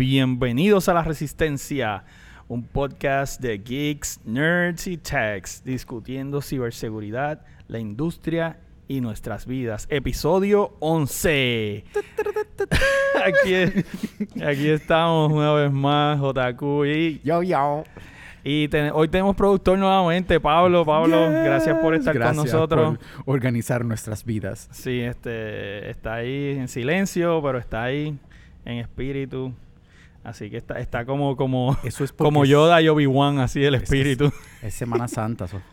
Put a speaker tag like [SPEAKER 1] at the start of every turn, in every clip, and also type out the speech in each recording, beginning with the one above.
[SPEAKER 1] Bienvenidos a La Resistencia, un podcast de geeks, nerds y techs discutiendo ciberseguridad, la industria y nuestras vidas. Episodio 11. aquí, aquí estamos una vez más, JQ y...
[SPEAKER 2] Yo, yo.
[SPEAKER 1] Y ten- hoy tenemos productor nuevamente, Pablo. Pablo,
[SPEAKER 2] Yes.
[SPEAKER 1] gracias por estar
[SPEAKER 2] Gracias
[SPEAKER 1] con nosotros.
[SPEAKER 2] por organizar nuestras vidas.
[SPEAKER 1] Sí, este está ahí en silencio, pero está ahí en espíritu. Así que está, está como, como,
[SPEAKER 2] Eso es
[SPEAKER 1] como Yoda y Obi-Wan, así el
[SPEAKER 2] Es- es-
[SPEAKER 1] espíritu.
[SPEAKER 2] Es Semana Santa. So.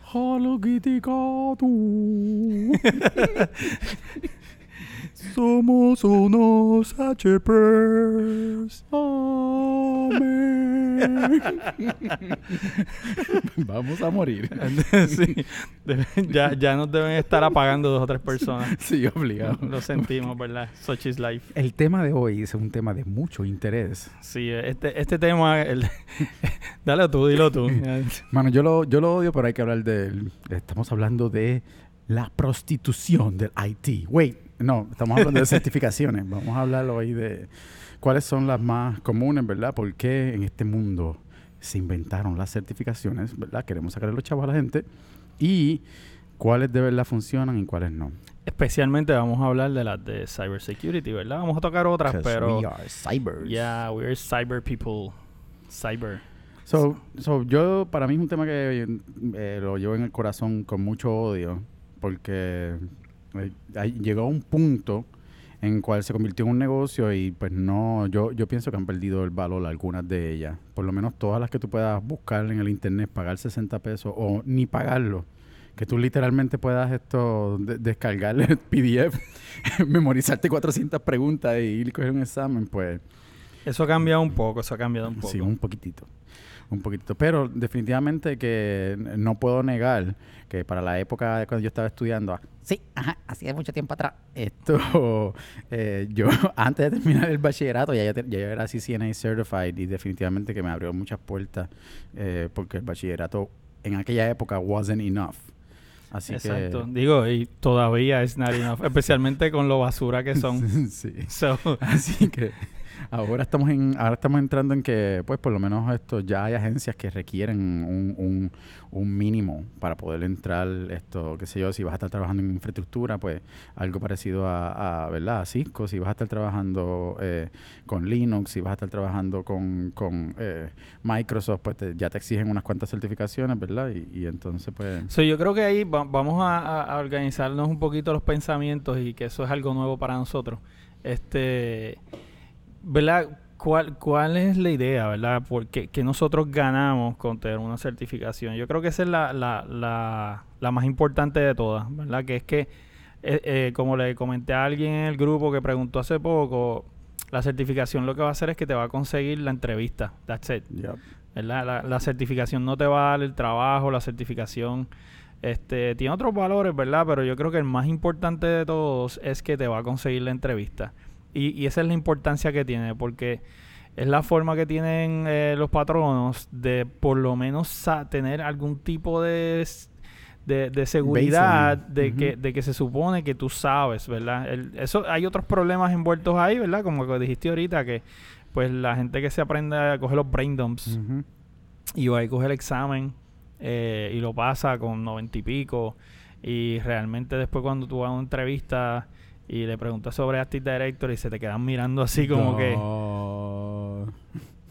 [SPEAKER 2] Somos unos HPers. Amén. Vamos a morir.
[SPEAKER 1] sí, ya, ya nos deben estar apagando dos o tres personas.
[SPEAKER 2] Sí, obligado.
[SPEAKER 1] Lo sentimos, ¿verdad? Such is life.
[SPEAKER 2] El tema de hoy es un tema de mucho interés.
[SPEAKER 1] Sí, este, este tema... el- dale tú, dilo tú.
[SPEAKER 2] Mano, yo lo, yo lo odio, pero hay que hablar de él. Estamos hablando de la prostitución del IT. Wait, no, estamos hablando de certificaciones. Vamos a hablar hoy de cuáles son las más comunes, ¿verdad? ¿Por qué en este mundo se inventaron las certificaciones, ¿verdad? Queremos sacarle los chavos a la gente. Y cuáles de verdad funcionan y cuáles no.
[SPEAKER 1] Especialmente vamos a hablar de las de cybersecurity, ¿verdad? Vamos a tocar otras, pero...
[SPEAKER 2] we are cybers.
[SPEAKER 1] Yeah, we're cyber people. Cyber.
[SPEAKER 2] So, so, yo, para mí es un tema que eh, lo llevo en el corazón con mucho odio, porque llegó a un punto en cual se convirtió en un negocio y pues no, yo, yo pienso que han perdido el valor algunas de ellas. Por lo menos todas las que tú puedas buscar en el internet, pagar 60 pesos o ni pagarlo. Que tú literalmente puedas esto de- descargar el PDF, memorizarte 400 preguntas y ir a coger un examen, pues
[SPEAKER 1] Eso ha cambiado un poco, eso ha cambiado un poco.
[SPEAKER 2] Sí, un poquitito. Un poquitito. Pero definitivamente que no puedo negar que para la época de cuando yo estaba estudiando, sí, ajá, hacía mucho tiempo atrás, esto, eh, yo antes de terminar el bachillerato ya, ya yo era CCNA Certified y definitivamente que me abrió muchas puertas eh, porque el bachillerato en aquella época wasn't enough. Así
[SPEAKER 1] Exacto. Digo, y todavía es not enough, especialmente con lo basura que
[SPEAKER 2] que...
[SPEAKER 1] son.
[SPEAKER 2] sí.
[SPEAKER 1] So,
[SPEAKER 2] Así que ahora estamos en, ahora estamos entrando en que, pues, por lo menos esto ya hay agencias que requieren un, un, mínimo para poder entrar, esto, qué sé yo, si vas a estar trabajando en infraestructura, pues algo parecido a, ¿verdad? Cisco, si vas a estar trabajando eh, con Linux, si vas a estar trabajando con, con eh, Microsoft, pues te- ya te exigen unas cuantas certificaciones, ¿verdad? Y, y entonces, pues,
[SPEAKER 1] so yo creo que ahí va- vamos a organizarnos un poquito los pensamientos y que eso es algo nuevo para nosotros. Este, ¿verdad? ¿Cuál, ¿Cuál es la idea, verdad? Porque que nosotros ganamos con tener una certificación. Yo creo que esa es la, la, la, la más importante de todas, ¿verdad? Que es que, eh, eh, como le comenté a alguien en el grupo que preguntó hace poco, la certificación lo que va a hacer es que te va a conseguir la entrevista. That's it.
[SPEAKER 2] ya.
[SPEAKER 1] ¿verdad? La, la certificación no te va a dar el trabajo, la certificación este, tiene otros valores, ¿verdad? Pero yo creo que el más importante de todos es que te va a conseguir la entrevista. Y, y esa es la importancia que tiene, porque es la forma que tienen eh, los patronos de por lo menos tener algún tipo de, de, de seguridad de, que, de que se supone que tú sabes, ¿verdad? El- eso Hay otros problemas envueltos ahí, ¿verdad? Como que dijiste ahorita, que pues la gente que se aprende a coger los brain dumps y va y coge el examen eh, y lo pasa con noventa y pico y realmente después cuando tú vas a una entrevista y le preguntas sobre Active Directory se te quedan mirando así como que
[SPEAKER 2] No.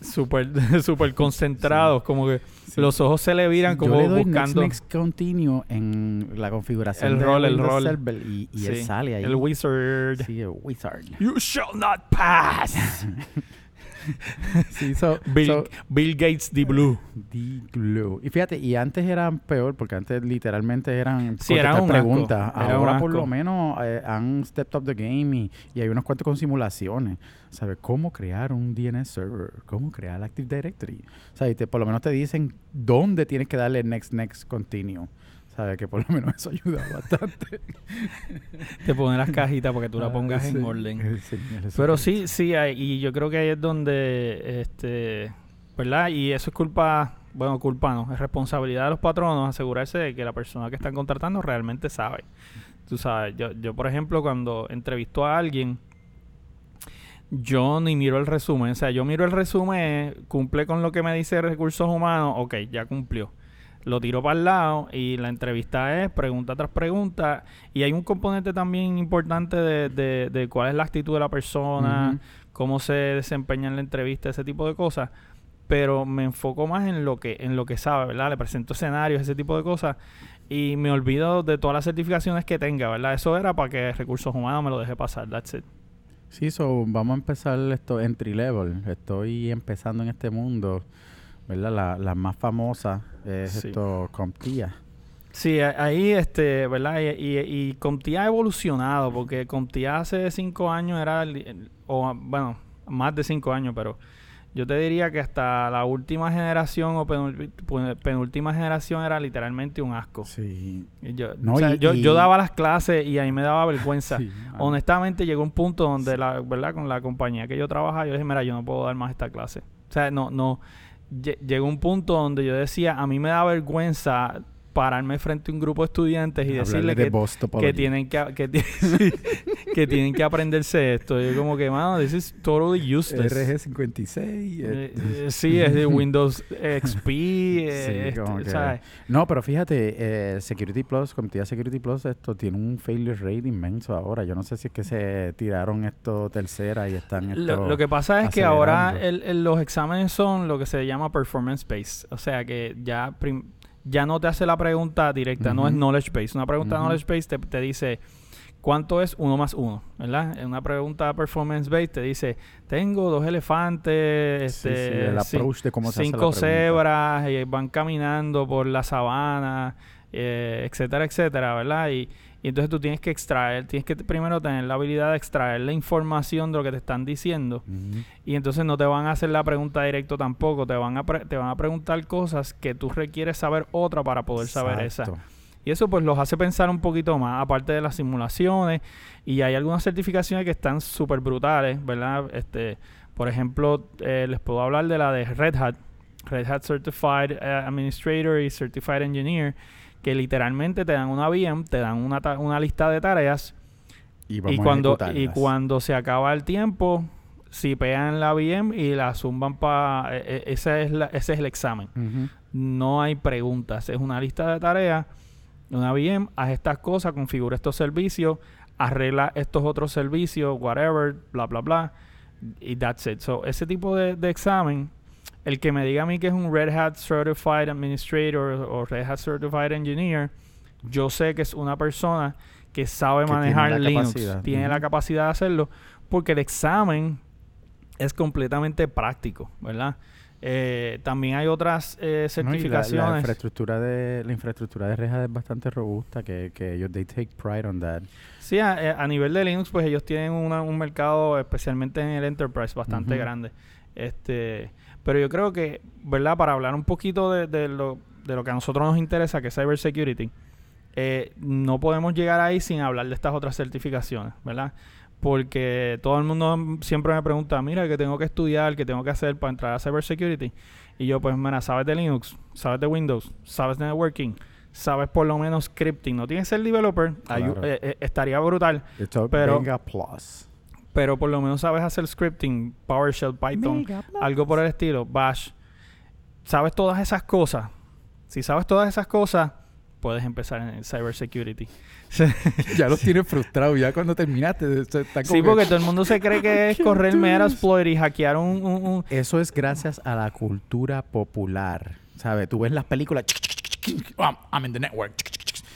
[SPEAKER 1] súper súper concentrados como que
[SPEAKER 2] Sí.
[SPEAKER 1] los ojos se le viran como
[SPEAKER 2] Yo le doy
[SPEAKER 1] buscando
[SPEAKER 2] next, next continue en la configuración
[SPEAKER 1] El
[SPEAKER 2] de
[SPEAKER 1] rol, el rol.
[SPEAKER 2] Server y, y él sale ahí.
[SPEAKER 1] el wizard
[SPEAKER 2] Sí, el wizard.
[SPEAKER 1] you shall not pass
[SPEAKER 2] sí, so,
[SPEAKER 1] Bill,
[SPEAKER 2] so,
[SPEAKER 1] Bill Gates the Blue
[SPEAKER 2] the glue. Y fíjate, y antes eran peor porque antes literalmente eran
[SPEAKER 1] Sí, un
[SPEAKER 2] preguntas.
[SPEAKER 1] era un
[SPEAKER 2] Ahora por lo menos eh, han stepped up the game y, y hay unos cuantos con simulaciones. ¿Sabes? Cómo crear un DNS server, cómo crear Active Directory. O sea, y te- por lo menos te dicen dónde tienes que darle next, next, continue. ¿Sabes? Que por lo menos eso ayuda bastante.
[SPEAKER 1] te pone las cajitas para que tú la
[SPEAKER 2] Ah,
[SPEAKER 1] pongas en orden
[SPEAKER 2] sí,
[SPEAKER 1] Pero
[SPEAKER 2] sí.
[SPEAKER 1] sí, sí, hay- y yo creo que ahí es donde, este, ¿verdad? Y eso es culpa, bueno, culpa no, es responsabilidad de los patronos asegurarse de que la persona que están contratando realmente sabe. Tú sabes, yo, yo por ejemplo, cuando entrevisto a alguien, yo ni miro el resumen. O sea, yo miro el resumen, cumple con lo que me dice recursos humanos, ok, ya cumplió. Lo tiro para el lado y la entrevista es pregunta tras pregunta. Y hay un componente también importante de, de, de cuál es la actitud de la persona, cómo se desempeña en la entrevista, ese tipo de cosas. Pero me enfoco más en lo que, en lo que sabe, ¿verdad? Le presento escenarios, ese tipo de cosas. Y me olvido de todas las certificaciones que tenga, ¿verdad? Eso era para que recursos humanos me lo deje pasar. That's it.
[SPEAKER 2] Sí, so, vamos a empezar esto entry level. Estoy empezando en este mundo, ¿verdad? La, la más famosa es esto, CompTIA.
[SPEAKER 1] Sí, ahí, este, ¿verdad? Y, y, CompTIA ha evolucionado, porque CompTIA hace cinco años era, o bueno, más de cinco años, pero yo te diría que hasta la última generación o penúltima generación era literalmente un asco.
[SPEAKER 2] Sí.
[SPEAKER 1] Yo, yo, daba las clases y ahí me daba vergüenza. Honestamente llegó un punto donde, la verdad, con la compañía que yo trabajaba, yo dije, mira, yo no puedo dar más esta clase. O sea, no, no. Llegó un punto donde yo decía, a mí me da vergüenza pararme frente a un grupo de estudiantes y decirle que, que, tienen que, que, tienen que aprenderse esto. Y como que, mano, this is totally useless.
[SPEAKER 2] RG56.
[SPEAKER 1] Eh, eh, sí, es de Windows XP. Eh, este,
[SPEAKER 2] no, pero fíjate, Security Plus, Comitiva Security Plus, esto tiene un failure rate inmenso ahora. Yo no sé si es que se tiraron esto tercera y están
[SPEAKER 1] esto lo, que pasa es que ahora los exámenes son lo que se llama performance based. O sea que ya ya no te hace la pregunta directa, no es knowledge base. Una pregunta knowledge base te, te, dice cuánto es uno más uno, ¿verdad? En una pregunta performance base te dice, tengo dos elefantes, este,
[SPEAKER 2] el approach de cómo
[SPEAKER 1] se cinco cebras, y van caminando por la sabana, eh, etcétera, etcétera, ¿verdad? Y, y entonces tú tienes que extraer, tienes que primero tener la habilidad de extraer la información de lo que te están diciendo. Y entonces no te van a hacer la pregunta directo tampoco, te van a te van a preguntar cosas que tú requieres saber otra para poder saber esa. Y eso pues los hace pensar un poquito más, aparte de las simulaciones. Y hay algunas certificaciones que están súper brutales, ¿verdad? Este, por ejemplo, eh, les puedo hablar de la de Red Hat, Red Hat Certified eh, Administrator y Certified Engineer que literalmente te dan una VM, te dan una, una lista de tareas y, cuando y cuando se acaba el tiempo, si pegan la VM y la zumban para... Ese, es ese es el examen. No hay preguntas. Es una lista de tareas, una VM, haz estas cosas, configura estos servicios, arregla estos otros servicios, whatever, bla, bla, bla. Y that's it. So, ese tipo de, de examen el que me diga a mí que es un Red Hat Certified Administrator o Red Hat Certified Engineer, yo sé que es una persona que sabe manejar Linux, tiene la capacidad de hacerlo, porque el examen es completamente práctico, ¿verdad? Eh, también hay otras eh, certificaciones.
[SPEAKER 2] la, infraestructura de la infraestructura de Red Hat es bastante robusta, que, que ellos they take pride on that.
[SPEAKER 1] Sí, a, nivel de Linux, pues ellos tienen un mercado, especialmente en el enterprise, bastante grande. Este, pero yo creo que, ¿verdad? Para hablar un poquito de, lo, de lo que a nosotros nos interesa, que es cybersecurity, eh, no podemos llegar ahí sin hablar de estas otras certificaciones, ¿verdad? Porque todo el mundo siempre me pregunta, mira, ¿qué tengo que estudiar? ¿Qué tengo que hacer para entrar a cybersecurity? Y yo, pues, mira, sabes de Linux, sabes de Windows, sabes de networking, sabes por lo menos scripting. No tienes ser developer, eh, eh, estaría brutal. pero,
[SPEAKER 2] plus
[SPEAKER 1] pero por lo menos sabes hacer scripting, PowerShell, Python, algo por el estilo, Bash. Sabes todas esas cosas. Si sabes todas esas cosas, puedes empezar en cybersecurity.
[SPEAKER 2] ya los tienes frustrados ya cuando terminaste.
[SPEAKER 1] sí, porque todo el mundo se cree que es correr Metasploit y hackear un,
[SPEAKER 2] Eso es gracias a la cultura popular. ¿Sabes? Tú ves las películas... I'm in the network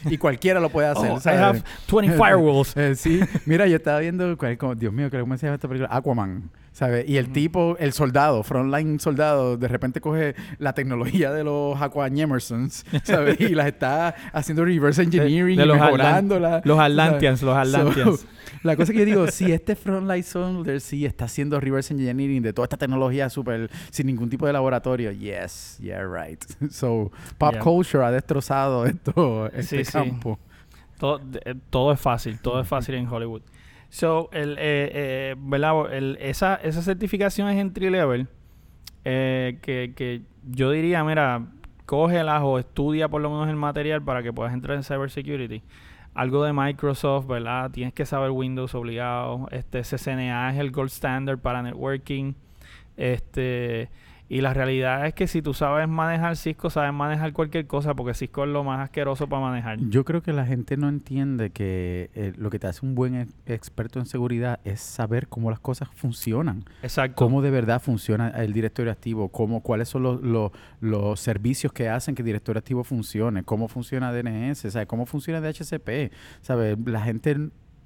[SPEAKER 2] y cualquiera lo puede hacer.
[SPEAKER 1] Oh, I have 20 firewalls.
[SPEAKER 2] Eh, sí, mira, yo estaba viendo, Dios mío, que se llama esta película, Aquaman. ¿Sabes? Y el tipo, el soldado, frontline soldado, de repente coge la tecnología de los Aquaman Emersons, ¿sabes? y las está haciendo reverse engineering de, y los mejorándola.
[SPEAKER 1] los Atlanteans, los Atlanteans.
[SPEAKER 2] la cosa que yo digo, si este frontline soldier sí está haciendo reverse engineering de toda esta tecnología súper, sin ningún tipo de laboratorio, yes, yeah, right. So, pop culture ha destrozado esto, este campo.
[SPEAKER 1] Todo, todo es fácil, todo es fácil en Hollywood. So, el, eh, eh, esa, esa certificación es entry level. Eh, que, que yo diría, mira, cógelas o estudia por lo menos el material para que puedas entrar en cybersecurity. algo de Microsoft, ¿verdad? Tienes que saber Windows obligado. Este CCNA es el gold standard para networking. Este y la realidad es que si tú sabes manejar Cisco, sabes manejar cualquier cosa, porque Cisco es lo más asqueroso para manejar.
[SPEAKER 2] Yo creo que la gente no entiende que eh, lo que te hace un buen experto en seguridad es saber cómo las cosas funcionan.
[SPEAKER 1] Exacto.
[SPEAKER 2] Cómo de verdad funciona el directorio activo, cómo, cuáles son los, los, los servicios que hacen que el directorio activo funcione, cómo funciona DNS, ¿sabes? cómo funciona DHCP. ¿sabes? La gente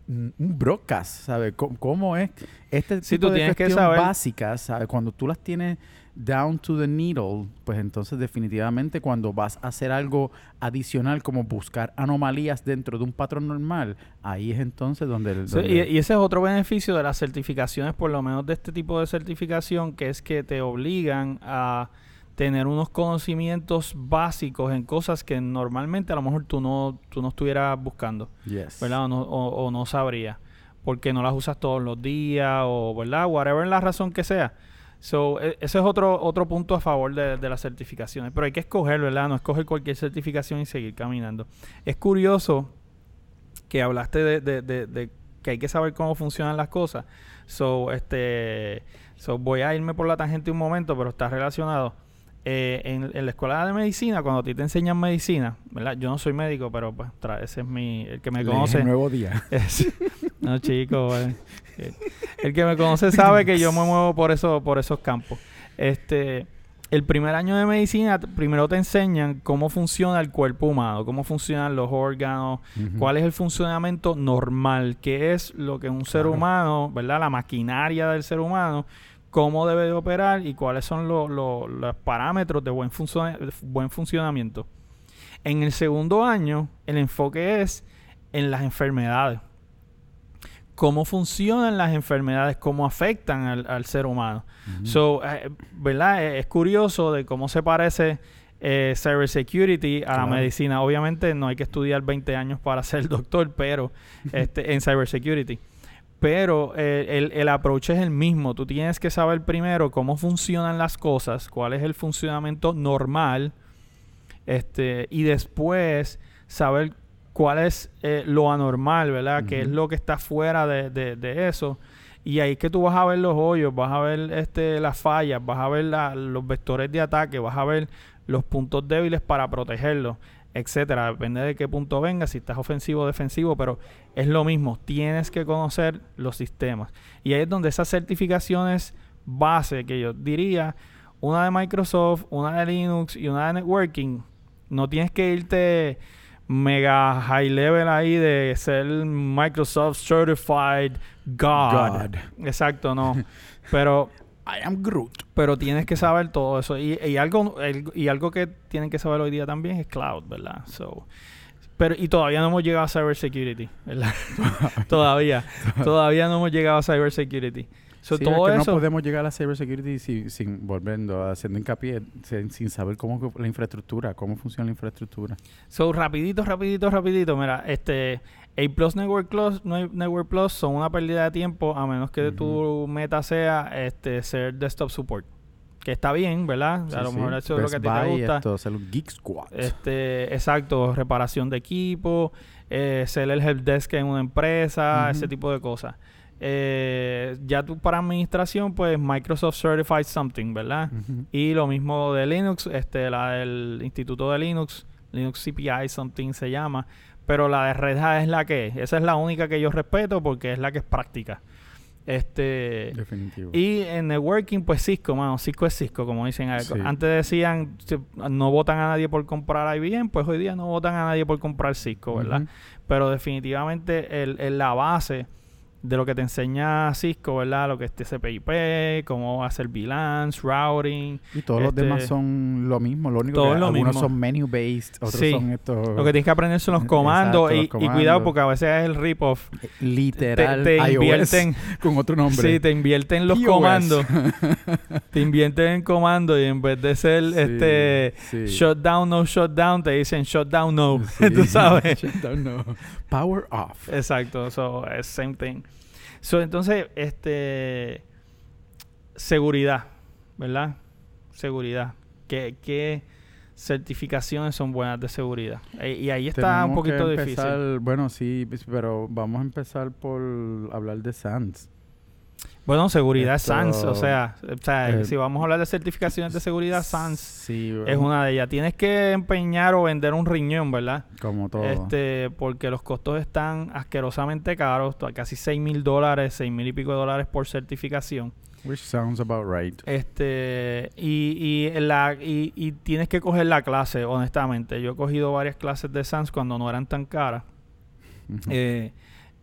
[SPEAKER 2] un broadcast, ¿sabes? ¿Cómo, cómo es este tipo
[SPEAKER 1] tú
[SPEAKER 2] de
[SPEAKER 1] tienes que
[SPEAKER 2] cuestión
[SPEAKER 1] saber-
[SPEAKER 2] básicas, ¿sabes? Cuando tú las tienes down to the needle, pues entonces definitivamente cuando vas a hacer algo adicional como buscar anomalías dentro de un patrón normal, ahí es entonces donde... el-
[SPEAKER 1] Sí,
[SPEAKER 2] donde-
[SPEAKER 1] y, y ese es otro beneficio de las certificaciones, por lo menos de este tipo de certificación, que es que te obligan a tener unos conocimientos básicos en cosas que normalmente a lo mejor tú no, tú no estuvieras buscando,
[SPEAKER 2] Yes.
[SPEAKER 1] ¿verdad? O no, o, o no sabrías, porque no las usas todos los días, o, ¿verdad? Whatever la razón que sea. So, e- ese es otro, otro punto a favor de, de las certificaciones. Pero hay que escoger, ¿verdad? No escoger cualquier certificación y seguir caminando. Es curioso que hablaste de, de- de- de que hay que saber cómo funcionan las cosas. So, este, so voy a irme por la tangente un momento, pero está relacionado. Eh, en, en la escuela de medicina, cuando a ti te enseñan medicina, ¿verdad? Yo no soy médico, pero pues tra- ese es mi, el que me conoce.
[SPEAKER 2] el nuevo día.
[SPEAKER 1] Es- no, chico, eh, eh, el que me conoce sabe que yo me muevo por eso, por esos campos. Este, el primer año de medicina, primero te enseñan cómo funciona el cuerpo humano, cómo funcionan los órganos, cuál es el funcionamiento normal, qué es lo que un ser
[SPEAKER 2] Claro.
[SPEAKER 1] humano, ¿verdad? La maquinaria del ser humano, cómo debe de operar y cuáles son lo- lo- los parámetros de buen, buen funcionamiento. En el segundo año, el enfoque es en las enfermedades. Cómo funcionan las enfermedades, cómo afectan al, al ser humano.
[SPEAKER 2] Ujú.
[SPEAKER 1] So, eh, ¿verdad? Eh, Es curioso de cómo se parece eh, cybersecurity a la medicina. Obviamente no hay que estudiar 20 años para ser doctor, pero este, en cybersecurity. Pero eh, el, el approach es el mismo. Tú tienes que saber primero cómo funcionan las cosas, cuál es el funcionamiento normal, este, y después saber cuál es eh, lo anormal, ¿verdad? ¿Qué es lo que está fuera de, de- de eso? Y ahí es que tú vas a ver los hoyos, vas a ver este, las fallas, vas a ver la- los vectores de ataque, vas a ver los puntos débiles para protegerlos, etcétera. Depende de qué punto venga, si estás ofensivo o defensivo, pero es lo mismo. Tienes que conocer los sistemas. Y ahí es donde esas certificaciones base, que yo diría, una de Microsoft, una de Linux y una de networking, no tienes que irte mega high level ahí de ser Microsoft Certified God.
[SPEAKER 2] God.
[SPEAKER 1] Exacto, no. Pero
[SPEAKER 2] I am Groot.
[SPEAKER 1] pero tienes que saber todo eso. Y, y algo el- y algo que tienen que saber hoy día también es cloud, ¿verdad? So, pero y todavía no hemos llegado a cybersecurity, ¿verdad? todavía. Todavía no hemos llegado a cybersecurity. So,
[SPEAKER 2] Sí,
[SPEAKER 1] todo
[SPEAKER 2] es que
[SPEAKER 1] eso.
[SPEAKER 2] no podemos llegar a la cybersecurity sin, sin volviendo, haciendo hincapié, sin, sin saber cómo la infraestructura, cómo funciona la infraestructura.
[SPEAKER 1] So, rapidito, rapidito, rapidito. Mira, este... A Plus Network Plus, Network Plus son una pérdida de tiempo a menos que tu meta sea este ser desktop support. Que está bien, ¿verdad?
[SPEAKER 2] Sí,
[SPEAKER 1] a lo
[SPEAKER 2] sí.
[SPEAKER 1] mejor eso es lo que a ti te gusta.
[SPEAKER 2] Esto, hacer un Geek Squad.
[SPEAKER 1] Este, exacto, reparación de equipo, eh, ser el helpdesk en una empresa,
[SPEAKER 2] Ujú.
[SPEAKER 1] ese tipo de cosas. Eh, ya tú para administración, pues Microsoft Certified Something, ¿verdad? Y lo mismo de Linux, este, la del Instituto de Linux, Linux CPI Something se llama, pero la de Red Hat es la que es. Esa es la única que yo respeto porque es la que es práctica. Este,
[SPEAKER 2] Definitivo.
[SPEAKER 1] y en networking, pues Cisco, mano. Cisco es Cisco, como dicen.
[SPEAKER 2] Sí.
[SPEAKER 1] Antes decían, no votan a nadie por comprar IBM, pues hoy día no votan a nadie por comprar Cisco, ¿verdad? Pero definitivamente el, el- la base de lo que te enseña Cisco, ¿verdad? Lo que es TCP/IP, cómo hacer VLANs, routing.
[SPEAKER 2] Y todos los
[SPEAKER 1] este,
[SPEAKER 2] demás son lo mismo. Lo único
[SPEAKER 1] todo
[SPEAKER 2] que
[SPEAKER 1] lo
[SPEAKER 2] algunos
[SPEAKER 1] mismo.
[SPEAKER 2] son menu-based, otros
[SPEAKER 1] Sí.
[SPEAKER 2] son estos...
[SPEAKER 1] Lo que tienes que aprender son los comandos,
[SPEAKER 2] Exacto,
[SPEAKER 1] y,
[SPEAKER 2] los
[SPEAKER 1] y
[SPEAKER 2] comandos.
[SPEAKER 1] cuidado porque a veces es el rip-off.
[SPEAKER 2] Literal
[SPEAKER 1] te, te invierten,
[SPEAKER 2] con otro nombre.
[SPEAKER 1] sí, te invierten los
[SPEAKER 2] iOS.
[SPEAKER 1] comandos. te invierten en comandos y en vez de ser
[SPEAKER 2] Sí,
[SPEAKER 1] este
[SPEAKER 2] sí.
[SPEAKER 1] shutdown, no shutdown, te dicen shutdown, no. Tú sabes.
[SPEAKER 2] Shutdown, no. Power off.
[SPEAKER 1] Exacto, so es same thing. So, entonces, este seguridad, ¿verdad? Seguridad. ¿Qué, qué, certificaciones son buenas de seguridad. E- y ahí está un
[SPEAKER 2] Tenemos que
[SPEAKER 1] poquito
[SPEAKER 2] empezar-
[SPEAKER 1] difícil.
[SPEAKER 2] Bueno, sí, pero vamos a empezar por hablar de SANS.
[SPEAKER 1] Bueno, seguridad
[SPEAKER 2] Esto-
[SPEAKER 1] SANS, o sea, o sea,
[SPEAKER 2] eh,
[SPEAKER 1] si vamos a hablar de certificaciones de seguridad, SANS
[SPEAKER 2] Sí,
[SPEAKER 1] es una de ellas. Tienes que empeñar o vender un riñón, ¿verdad?
[SPEAKER 2] como todo.
[SPEAKER 1] Este, porque los costos están asquerosamente caros, casi 6 mil dólares, 6 mil y pico de dólares por certificación.
[SPEAKER 2] Which sounds about right.
[SPEAKER 1] Este, y, y, la, y, y tienes que coger la clase, honestamente. Yo he cogido varias clases de SANS cuando no eran tan caras. Eh,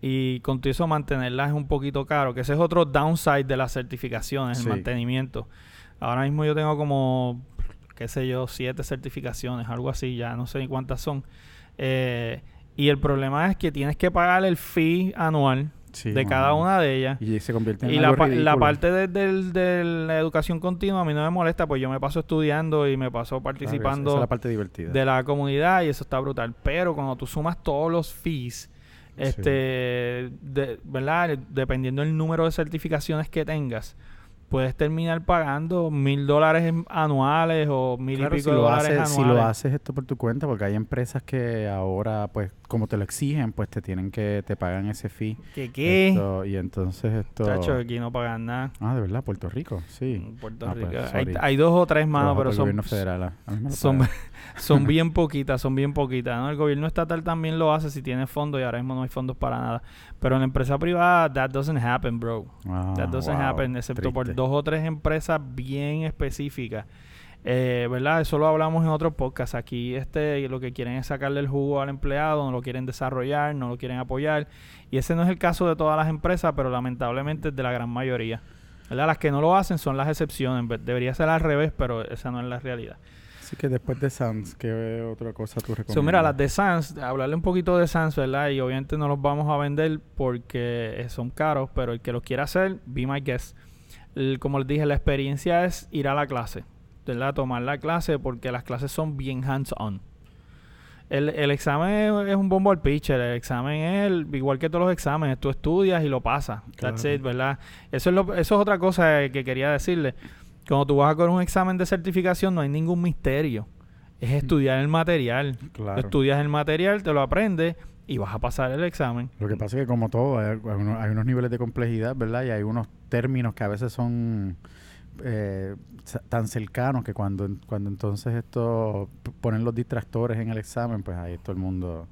[SPEAKER 1] y con todo eso mantenerlas es un poquito caro, que ese es otro downside de las certificaciones,
[SPEAKER 2] Sí.
[SPEAKER 1] el mantenimiento. Ahora mismo yo tengo como, qué sé yo, siete certificaciones, algo así, ya no sé ni cuántas son. Eh, y el problema es que tienes que pagar el fee anual
[SPEAKER 2] Sí,
[SPEAKER 1] de cada una de ellas.
[SPEAKER 2] Y se convierte en
[SPEAKER 1] Y la, la parte de, la educación continua a mí no me molesta, pues yo me paso estudiando y me paso
[SPEAKER 2] Claro,
[SPEAKER 1] participando
[SPEAKER 2] esa es la parte divertida.
[SPEAKER 1] de la comunidad y eso está brutal. Pero cuando tú sumas todos los fees, este, de- ¿verdad? Dependiendo del número de certificaciones que tengas, puedes terminar pagando mil dólares anuales o mil
[SPEAKER 2] Claro,
[SPEAKER 1] y
[SPEAKER 2] si
[SPEAKER 1] pico de
[SPEAKER 2] lo,
[SPEAKER 1] dólares
[SPEAKER 2] haces, si
[SPEAKER 1] anuales.
[SPEAKER 2] lo haces esto por tu cuenta, porque hay empresas que ahora, pues, como te lo exigen, pues te tienen que, te pagan ese fee.
[SPEAKER 1] ¿Qué qué?
[SPEAKER 2] Esto- y entonces esto...
[SPEAKER 1] Chacho, aquí no pagan nada.
[SPEAKER 2] Ah, de verdad, Puerto Rico, sí.
[SPEAKER 1] Puerto
[SPEAKER 2] Ah, pues,
[SPEAKER 1] Rico. hay,
[SPEAKER 2] sorry.
[SPEAKER 1] hay dos o tres manos, pero
[SPEAKER 2] para el
[SPEAKER 1] son,
[SPEAKER 2] gobierno federal. ah.
[SPEAKER 1] Son, son bien poquitas, son bien poquitas. ¿no? El gobierno estatal también lo hace si tiene fondos y ahora mismo no hay fondos para nada. Pero en la empresa privada, that doesn't happen, bro.
[SPEAKER 2] Ah,
[SPEAKER 1] That doesn't
[SPEAKER 2] wow,
[SPEAKER 1] happen, excepto por dos o tres empresas bien específicas. Eh, ¿Verdad? Eso lo hablamos en otro podcast. Aquí este, lo que quieren es sacarle el jugo al empleado, no lo quieren desarrollar, no lo quieren apoyar. Y ese no es el caso de todas las empresas, pero lamentablemente es de la gran mayoría. ¿verdad? Las que no lo hacen son las excepciones. Debería ser al revés, pero esa no es la realidad.
[SPEAKER 2] Así que después de Sans, ¿qué otra cosa tú recomiendas?
[SPEAKER 1] So, mira, las de Sans, hablarle un poquito de Sans, ¿verdad? Y obviamente no los vamos a vender porque eh, son caros, pero el que los quiera hacer, be my guest. El- como les dije, la experiencia es ir a la clase, ¿verdad? Tomar la clase porque las clases son bien hands-on. El, el examen es un bombo al pitcher. El examen es el- igual que todos los exámenes. Tú estudias y lo pasas. That's
[SPEAKER 2] Claro.
[SPEAKER 1] it, ¿verdad? Eso es, lo- eso es otra cosa que quería decirle. Cuando tú vas a coger un examen de certificación no hay ningún misterio. Es estudiar el material.
[SPEAKER 2] Claro.
[SPEAKER 1] Estudias el material, te lo aprendes y vas a pasar el examen.
[SPEAKER 2] Lo que pasa es que como todo, hay, hay unos, hay unos niveles de complejidad, ¿verdad? Y hay unos términos que a veces son eh, tan cercanos que cuando, cuando entonces esto ponen los distractores en el examen, pues ahí todo el mundo...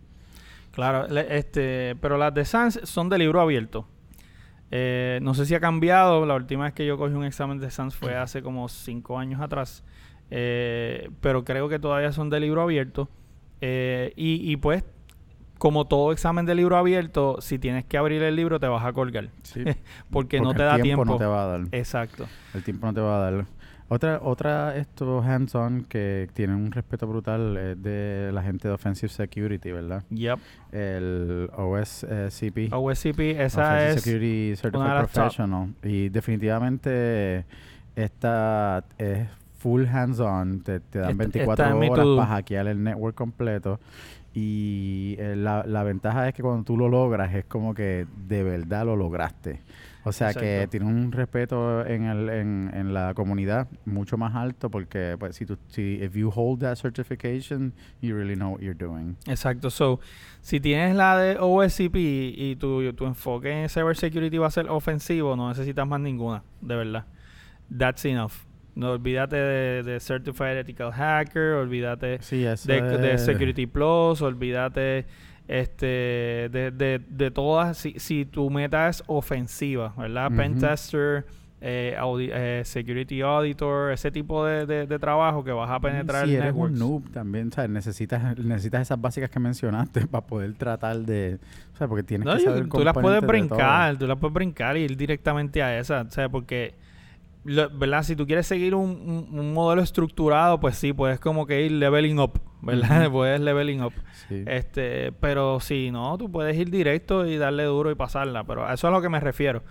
[SPEAKER 1] Claro, este, pero las de SANS son de libro abierto. Eh, no sé si ha cambiado. La última vez que yo cogí un examen de SANS fue hace como cinco años atrás. Eh, pero creo que todavía son de libro abierto. Y, y pues, como todo examen de libro abierto, si tienes que abrir el libro te vas a colgar.
[SPEAKER 2] Sí,
[SPEAKER 1] Porque, no te
[SPEAKER 2] el
[SPEAKER 1] da tiempo.
[SPEAKER 2] no te va a dar.
[SPEAKER 1] Exacto.
[SPEAKER 2] El tiempo no te va a dar. Otra, otra estos hands-on que tienen un respeto brutal es de la gente de Offensive Security, ¿verdad?
[SPEAKER 1] Yep.
[SPEAKER 2] El OSCP.
[SPEAKER 1] OSCP, esa
[SPEAKER 2] Offensive
[SPEAKER 1] es
[SPEAKER 2] Security Certified
[SPEAKER 1] las top.
[SPEAKER 2] Professional. Y definitivamente esta es full hands-on. Te, te dan
[SPEAKER 1] Esta-
[SPEAKER 2] 24
[SPEAKER 1] esta es mi
[SPEAKER 2] horas para hackear el network completo. Y eh, la, la ventaja es que cuando tú lo logras es como que de verdad lo lograste. O sea que tiene un respeto en, el, en, en la comunidad mucho más alto porque pues si tú si if you hold that certification you really know what you're doing.
[SPEAKER 1] Exacto. So, si tienes la de OSCP y tu, tu enfoque en cybersecurity va a ser ofensivo, no necesitas más ninguna, de verdad. That's enough. No olvídate de, de Certified Ethical Hacker, olvídate
[SPEAKER 2] Sí,
[SPEAKER 1] de, Security Plus, olvídate este de, de, de todas. Si, si tu meta es ofensiva, ¿verdad?
[SPEAKER 2] Ujú.
[SPEAKER 1] Pentester, eh, audi- eh, Security Auditor, ese tipo de, de- de trabajo que vas a penetrar
[SPEAKER 2] si
[SPEAKER 1] el
[SPEAKER 2] eres un noob también, ¿sabes? Necesitas, necesitas esas básicas que mencionaste para poder tratar de... O sea, porque tienes
[SPEAKER 1] No,
[SPEAKER 2] que
[SPEAKER 1] yo-
[SPEAKER 2] saber
[SPEAKER 1] tú las puedes brincar, tú las puedes brincar y ir directamente a esa, o sea, porque, lo- ¿verdad? Si tú quieres seguir un, un- un modelo estructurado, pues sí, puedes como que ir leveling up, ¿verdad? Puedes leveling up.
[SPEAKER 2] Sí.
[SPEAKER 1] Este, pero si no, tú puedes ir directo y darle duro y pasarla, pero a eso es a lo que me refiero.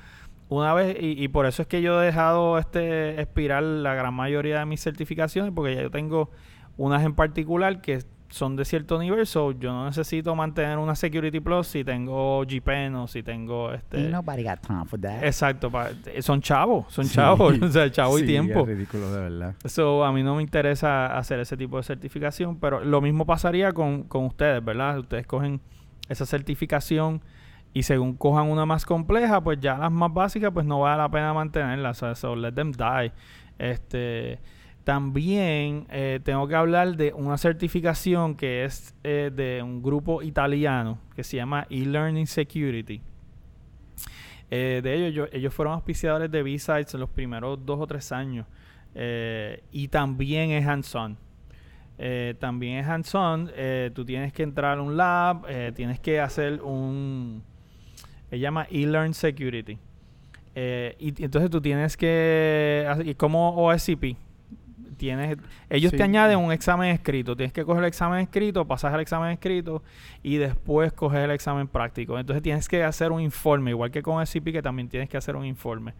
[SPEAKER 1] Una vez, y, y por eso es que yo he dejado este expirar la gran mayoría de mis certificaciones, porque ya yo tengo unas en particular que son de cierto nivel, so yo no necesito mantener una Security Plus si tengo GPN o si tengo este...
[SPEAKER 2] Nobody got time for that.
[SPEAKER 1] Exacto, pa- son chavos, son chavos, o sea, chavo y tiempo.
[SPEAKER 2] Es ridículo, de verdad.
[SPEAKER 1] So, a mí no me interesa hacer ese tipo de certificación, pero lo mismo pasaría con, con ustedes, ¿verdad? Ustedes cogen esa certificación y según cojan una más compleja, pues ya las más básicas, pues no vale la pena mantenerlas. So, so let them die. Este, también eh, tengo que hablar de una certificación que es eh, de un grupo italiano que se llama e-learning security. Eh, de ellos, ellos fueron auspiciadores de B-Sides en los primeros dos o tres años. Y también es hands-on. También es hands-on. tú tienes que entrar a un lab, tienes que hacer un... Se llama e-learn security. Y, entonces tú tienes que... como OSCP. Tienes, ellos
[SPEAKER 2] Sí.
[SPEAKER 1] te añaden un examen escrito. Tienes que coger el examen escrito, pasas el examen escrito y después coges el examen práctico. Entonces tienes que hacer un informe, igual que con SCP, que también tienes que hacer un informe.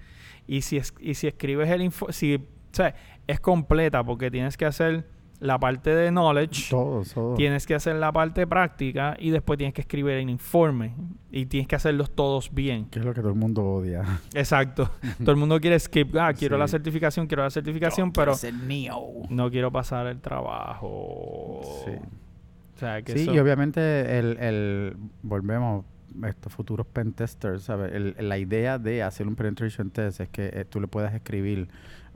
[SPEAKER 1] Y si, es, y si escribes el informe, si, o sea, es completa porque tienes que hacer la parte de knowledge,
[SPEAKER 2] Todo, todo.
[SPEAKER 1] tienes que hacer la parte práctica y después tienes que escribir el informe. Y tienes que hacerlos todos bien.
[SPEAKER 2] Que es lo que todo el mundo odia.
[SPEAKER 1] Exacto. Todo el mundo quiere skip. Ah, quiero
[SPEAKER 2] Sí.
[SPEAKER 1] la certificación, quiero la certificación, pero
[SPEAKER 2] Es el mío.
[SPEAKER 1] no quiero pasar el trabajo.
[SPEAKER 2] Sí.
[SPEAKER 1] O sea, que
[SPEAKER 2] Sí,
[SPEAKER 1] eso-
[SPEAKER 2] y obviamente el, el volvemos a estos futuros pen testers, ¿sabes? El- la idea de hacer un penetration test es que eh, tú le puedas escribir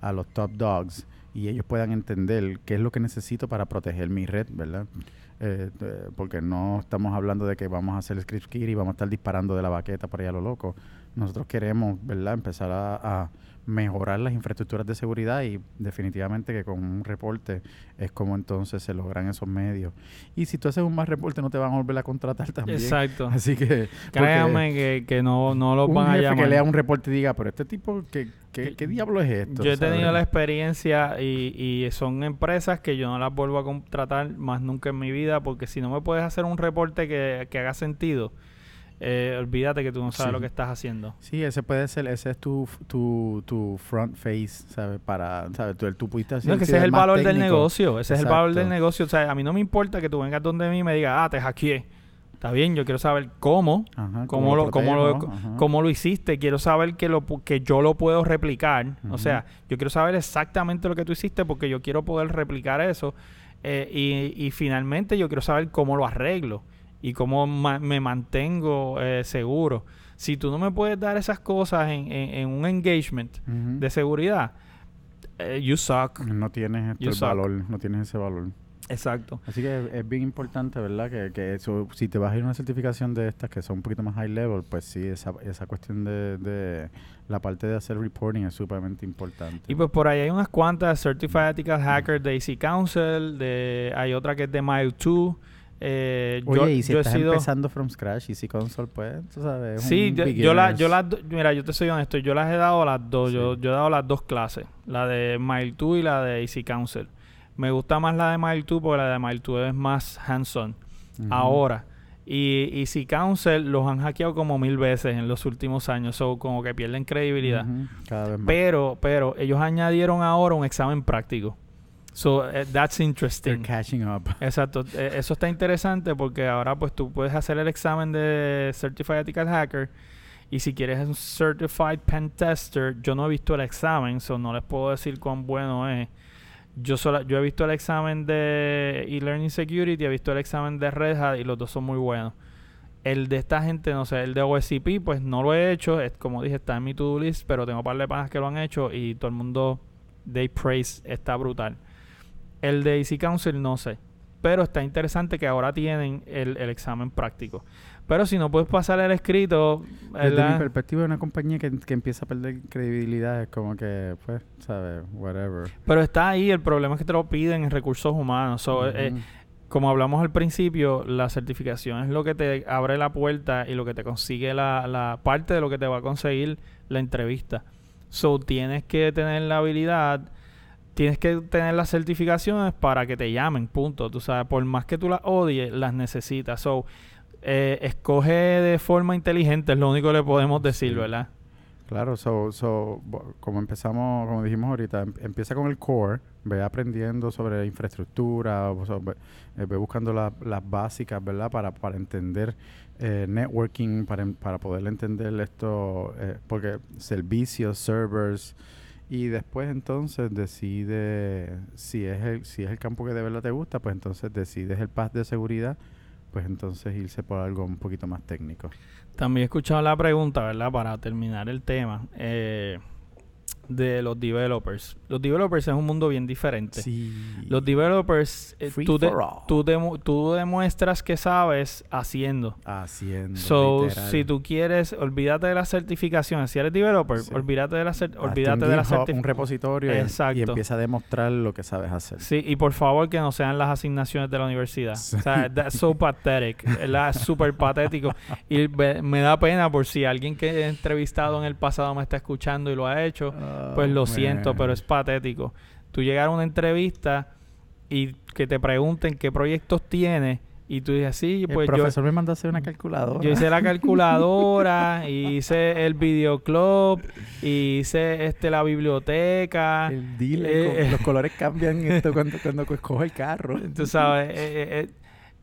[SPEAKER 2] a los top dogs y ellos puedan entender qué es lo que necesito para proteger mi red, ¿verdad? Eh, eh, porque no estamos hablando de que vamos a hacer script kit y vamos a estar disparando de la baqueta para allá a lo loco. Nosotros queremos, ¿verdad? Empezar a, a mejorar las infraestructuras de seguridad y definitivamente que con un reporte es como entonces se logran esos medios. Y si tú haces un más reporte no te van a volver a contratar también.
[SPEAKER 1] Exacto.
[SPEAKER 2] Así que
[SPEAKER 1] Créanme que, que no, no
[SPEAKER 2] un
[SPEAKER 1] van a llamar.
[SPEAKER 2] que lea un reporte y diga, pero este tipo, ¿qué, qué, qué diablo es esto?
[SPEAKER 1] Yo he tenido la experiencia y, y son empresas que yo no las vuelvo a contratar más nunca en mi vida porque si no me puedes hacer un reporte que, que haga sentido, eh, olvídate que tú no sabes
[SPEAKER 2] Sí.
[SPEAKER 1] lo que estás haciendo.
[SPEAKER 2] Sí, ese puede ser, ese es tu, tu, tu front face, ¿sabes? Para, ¿sabes? Tú, tú pudiste hacer
[SPEAKER 1] No, es que ese es el valor del negocio. Ese es el valor del negocio. O sea, a mí no me importa que tú vengas donde mí y me digas, ah, te hackeé. Está bien, yo quiero saber cómo,
[SPEAKER 2] Ajá,
[SPEAKER 1] cómo lo, cómo lo, cómo lo hiciste. Quiero saber que, lo, que yo lo puedo replicar. O sea, yo quiero saber exactamente lo que tú hiciste porque yo quiero poder replicar eso. Eh, y, y finalmente yo quiero saber cómo lo arreglo y cómo ma- me mantengo eh, seguro. Si tú no me puedes dar esas cosas en, en- en un engagement de seguridad, eh, you suck.
[SPEAKER 2] No tienes este el valor, no tienes ese valor.
[SPEAKER 1] Exacto.
[SPEAKER 2] Así que es, es bien importante, ¿verdad? Que, que eso, si te vas a ir a una certificación de estas que son un poquito más high level, pues sí, esa, esa cuestión de, de la parte de hacer reporting es sumamente importante.
[SPEAKER 1] Y pues por ahí hay unas cuantas, Certified Ethical Hacker de AC Council, de, hay otra que es de Mile 2. Eh,
[SPEAKER 2] Oye,
[SPEAKER 1] yo,
[SPEAKER 2] y si
[SPEAKER 1] yo he
[SPEAKER 2] estás
[SPEAKER 1] sido-
[SPEAKER 2] empezando from scratch, Easy Console, pues, tú sabes, es
[SPEAKER 1] Sí, yo, yo la, yo las mira, yo te soy honesto, yo las he dado las dos, yo,
[SPEAKER 2] Sí.
[SPEAKER 1] yo he dado las dos clases, la de Mile 2 y la de AC Council. Me gusta más la de Mile 2 porque la de Mile 2 es más hands-on. Ahora, y AC Council los han hackeado como mil veces en los últimos años, so como que pierden credibilidad.
[SPEAKER 2] Cada vez más.
[SPEAKER 1] Pero, pero ellos añadieron ahora un examen práctico. So, eh, that's
[SPEAKER 2] They're
[SPEAKER 1] interesting.
[SPEAKER 2] catching up.
[SPEAKER 1] Exacto. Eh, eso está interesante porque ahora pues tú puedes hacer el examen de Certified Ethical Hacker y si quieres un Certified Pen Tester, yo no he visto el examen, so no les puedo decir cuán bueno es. Yo sola, yo he visto el examen de e-learning security, he visto el examen de Red Hat y los dos son muy buenos. El de esta gente, no sé, el de OSCP, pues no lo he hecho. Es, como dije, está en mi to-do list, pero tengo un par de panas que lo han hecho y todo el mundo, they praise, está brutal. El de Easy Council no sé. Pero está interesante que ahora tienen el, el examen práctico. Pero si no puedes pasar el escrito,
[SPEAKER 2] Desde
[SPEAKER 1] ¿verdad?
[SPEAKER 2] mi perspectiva, una compañía que, que empieza a perder credibilidad es como que, pues, ¿sabes? Whatever.
[SPEAKER 1] pero está ahí, el problema es que te lo piden en recursos humanos. So, eh,
[SPEAKER 2] Ujú.
[SPEAKER 1] como hablamos al principio, la certificación es lo que te abre la puerta y lo que te consigue la, la parte de lo que te va a conseguir la entrevista. So, tienes que tener la habilidad, tienes que tener las certificaciones para que te llamen, punto. Tú sabes, por más que tú las odies, las necesitas. So, eh, escoge de forma inteligente, es lo único que le podemos decir. ¿verdad?
[SPEAKER 2] Claro, so, so, como empezamos, como dijimos ahorita, em- empieza con el core, ve aprendiendo sobre infraestructura, o so- ve, eh, ve buscando la- las básicas, ¿verdad? Para, para entender eh, networking, para, en- para poder entender esto, eh, porque servicios, servers, y después entonces decide si es el, si es el campo que de verdad te gusta, pues entonces decides el path de seguridad, pues entonces irse por algo un poquito más técnico.
[SPEAKER 1] También he escuchado la pregunta, ¿verdad? Para terminar el tema, eh, de los developers. Los developers es un mundo bien diferente.
[SPEAKER 2] Sí.
[SPEAKER 1] Los developers, eh, tú, de-
[SPEAKER 2] for all.
[SPEAKER 1] tú, demu- tú demuestras que sabes haciendo.
[SPEAKER 2] Haciendo.
[SPEAKER 1] So,
[SPEAKER 2] literal.
[SPEAKER 1] si tú quieres, olvídate de las certificaciones. Si eres developer,
[SPEAKER 2] Sí.
[SPEAKER 1] olvídate de las olvídate
[SPEAKER 2] un
[SPEAKER 1] de las
[SPEAKER 2] un repositorio y- y,
[SPEAKER 1] Exacto.
[SPEAKER 2] empieza a demostrar lo que sabes hacer.
[SPEAKER 1] Sí, y por favor que no sean las asignaciones de la universidad.
[SPEAKER 2] Sí.
[SPEAKER 1] O sea, that's so pathetic. Es súper patético. Y me da pena por si alguien que he entrevistado en el pasado me está escuchando y lo ha hecho. Pues lo
[SPEAKER 2] Oh,
[SPEAKER 1] siento, pero es patético. Tú llegar a una entrevista y que te pregunten qué proyectos tienes y tú dices, sí,
[SPEAKER 2] El
[SPEAKER 1] pues yo,
[SPEAKER 2] profesor me mandó a hacer una calculadora.
[SPEAKER 1] yo hice la calculadora, y hice el videoclub, y hice este la biblioteca.
[SPEAKER 2] El
[SPEAKER 1] Eh,
[SPEAKER 2] co- los colores cambian esto cuando, cuando escoge el carro.
[SPEAKER 1] Tú sabes, eh, eh, eh,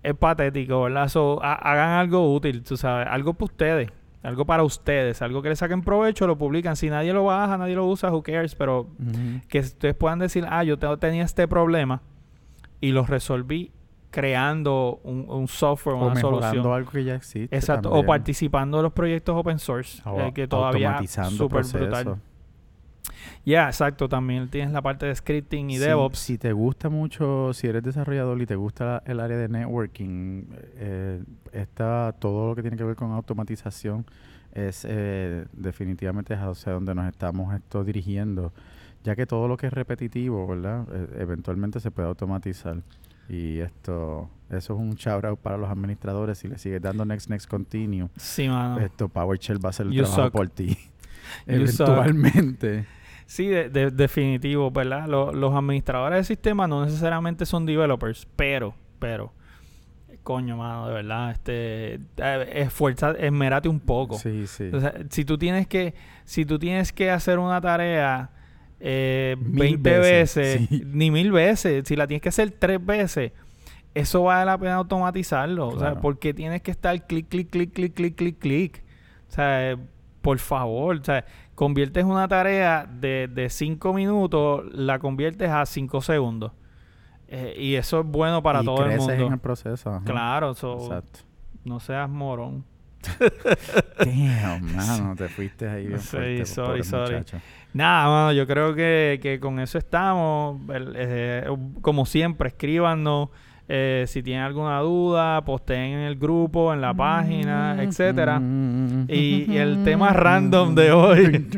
[SPEAKER 1] es patético, ¿verdad? So, ha- hagan algo útil, tú sabes, algo para ustedes, algo para ustedes, algo que le saquen provecho, lo publican. Si nadie lo baja, nadie lo usa, who cares, pero que ustedes puedan decir, ah, yo te- tenía este problema y lo resolví creando un, un software,
[SPEAKER 2] O
[SPEAKER 1] una
[SPEAKER 2] mejorando
[SPEAKER 1] solución.
[SPEAKER 2] algo que ya existe.
[SPEAKER 1] Exacto, o participando en los proyectos open source,
[SPEAKER 2] O
[SPEAKER 1] eh, que todavía súper brutal. Ya, exacto, también tienes la parte de scripting y
[SPEAKER 2] Si-
[SPEAKER 1] DevOps.
[SPEAKER 2] Si te gusta mucho, si eres desarrollador y te gusta el área de networking, eh, está todo lo que tiene que ver con automatización es eh, definitivamente hacia donde nos estamos esto dirigiendo, ya que todo lo que es repetitivo, ¿verdad? Eh, eventualmente se puede automatizar. Y esto, eso es un shout out para los administradores. Si le sigues dando next, next, continue,
[SPEAKER 1] Sí, mano.
[SPEAKER 2] esto PowerShell va a hacer el
[SPEAKER 1] You
[SPEAKER 2] trabajo
[SPEAKER 1] suck.
[SPEAKER 2] por ti. Eventualmente.
[SPEAKER 1] Sí, de, de- definitivo, ¿verdad? Lo- los administradores de sistemas no necesariamente son developers, pero, pero, coño, mano, de verdad, este, eh, esfuerza, esmerate un poco.
[SPEAKER 2] Sí, sí.
[SPEAKER 1] O sea, si tú tienes que, si tú tienes que hacer una tarea eh,
[SPEAKER 2] Mil
[SPEAKER 1] 20
[SPEAKER 2] veces,
[SPEAKER 1] veces,
[SPEAKER 2] sí.
[SPEAKER 1] ni mil veces, si la tienes que hacer tres veces, eso vale la pena automatizarlo. O sea,
[SPEAKER 2] Claro.
[SPEAKER 1] porque tienes que estar clic, clic, clic, clic, clic, clic, clic. O sea, por favor, o sea, conviertes una tarea de, de cinco minutos, la conviertes a cinco segundos. Eh, y eso es bueno para
[SPEAKER 2] y
[SPEAKER 1] todo el mundo.
[SPEAKER 2] en el proceso. ajá.
[SPEAKER 1] Claro, so,
[SPEAKER 2] Exacto.
[SPEAKER 1] no seas morón.
[SPEAKER 2] Damn, mano, te fuiste ahí bien
[SPEAKER 1] Sí,
[SPEAKER 2] fuerte,
[SPEAKER 1] sorry, sorry. Nada, mano, yo creo que, que con eso estamos. El- eh, como siempre, escríbanos. Eh, si tienen alguna duda, posteen en el grupo, en la página, etcétera. Y- y el tema random de hoy.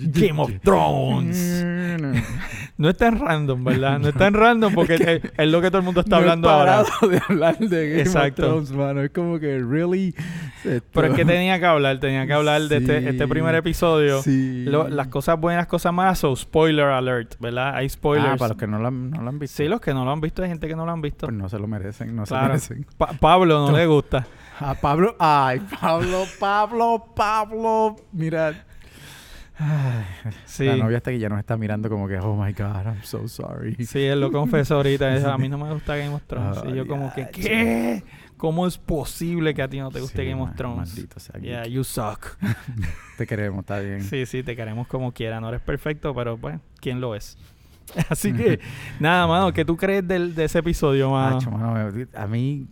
[SPEAKER 1] Game of Thrones. No es tan random, ¿verdad? No es tan random porque es, es lo que todo el mundo está
[SPEAKER 2] No he
[SPEAKER 1] hablando ahora.
[SPEAKER 2] de hablar de Game
[SPEAKER 1] Exacto.
[SPEAKER 2] of Thrones, mano. Es como que, really...
[SPEAKER 1] Pero es que tenía que hablar, tenía que hablar de este, este primer episodio.
[SPEAKER 2] Sí.
[SPEAKER 1] Lo- las cosas buenas, cosas malas, so spoiler alert, ¿verdad? Hay spoilers.
[SPEAKER 2] Ah, para los que no lo han, no lo han visto.
[SPEAKER 1] Sí, los que no lo han visto, hay gente que no lo han visto.
[SPEAKER 2] Pues no se lo merecen, no
[SPEAKER 1] Claro.
[SPEAKER 2] se merecen.
[SPEAKER 1] Pa- Pablo no
[SPEAKER 2] Tú-
[SPEAKER 1] le gusta.
[SPEAKER 2] A Pablo... Ay, Pablo, Pablo, Pablo. Mira...
[SPEAKER 1] Sí.
[SPEAKER 2] La novia hasta que ya nos está mirando como que, oh my God, I'm so sorry.
[SPEAKER 1] Sí, él lo confesó ahorita. A mí no me gusta Game of Thrones. y yo como que, ¿qué? ¿Cómo es posible que a ti no te guste
[SPEAKER 2] Sí,
[SPEAKER 1] Game of Thrones?
[SPEAKER 2] Maldito sea.
[SPEAKER 1] Yeah, you suck.
[SPEAKER 2] Te queremos, está bien.
[SPEAKER 1] Sí, sí, te queremos como quiera. No eres perfecto, pero pues, ¿quién lo es? Así que, nada, mano, ¿qué tú crees del, de ese episodio, mano?
[SPEAKER 2] Acho, mano, a mí,